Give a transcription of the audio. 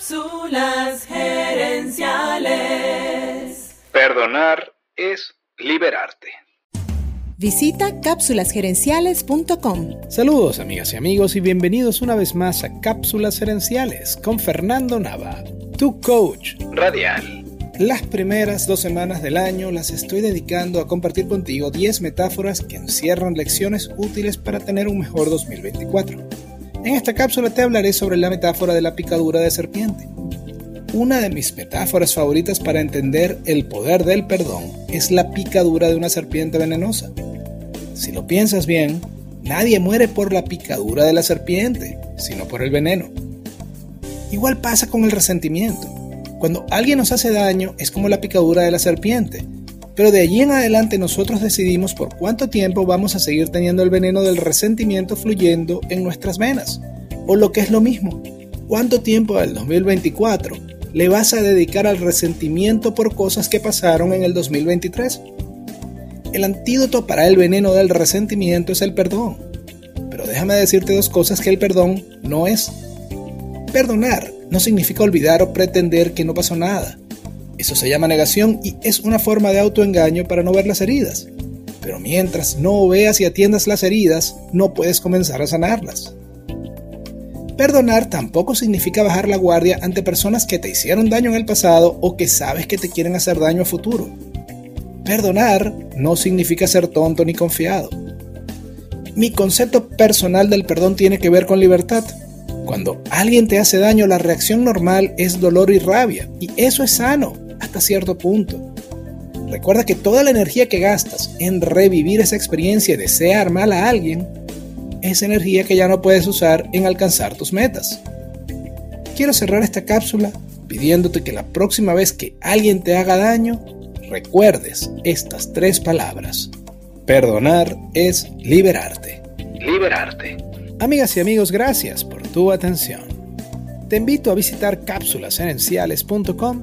Cápsulas gerenciales. Perdonar es liberarte. Visita cápsulasgerenciales.com. Saludos amigas y amigos y bienvenidos una vez más a Cápsulas Gerenciales con Fernando Nava, tu coach Radial. Las primeras dos semanas del año las estoy dedicando a compartir contigo 10 metáforas que encierran lecciones útiles para tener un mejor 2024. En esta cápsula te hablaré sobre la metáfora de la picadura de serpiente. Una de mis metáforas favoritas para entender el poder del perdón es la picadura de una serpiente venenosa. Si lo piensas bien, nadie muere por la picadura de la serpiente, sino por el veneno. Igual pasa con el resentimiento. Cuando alguien nos hace daño es como la picadura de la serpiente, pero de allí en adelante nosotros decidimos por cuánto tiempo vamos a seguir teniendo el veneno del resentimiento fluyendo en nuestras venas. O lo que es lo mismo, cuánto tiempo del 2024 le vas a dedicar al resentimiento por cosas que pasaron en el 2023. El antídoto para el veneno del resentimiento es el perdón. Pero déjame decirte dos cosas que el perdón no es. Perdonar no significa olvidar o pretender que no pasó nada. Eso se llama negación y es una forma de autoengaño para no ver las heridas. Pero mientras no veas y atiendas las heridas, no puedes comenzar a sanarlas. Perdonar tampoco significa bajar la guardia ante personas que te hicieron daño en el pasado o que sabes que te quieren hacer daño a futuro. Perdonar no significa ser tonto ni confiado. Mi concepto personal del perdón tiene que ver con libertad. Cuando alguien te hace daño, la reacción normal es dolor y rabia, y eso es sano hasta cierto punto. Recuerda que toda la energía que gastas en revivir esa experiencia y desear mal a alguien, es energía que ya no puedes usar en alcanzar tus metas. Quiero cerrar esta cápsula pidiéndote que la próxima vez que alguien te haga daño, recuerdes estas tres palabras. Perdonar es liberarte. Liberarte. Amigas y amigos, gracias por tu atención. Te invito a visitar cápsulasenenciales.com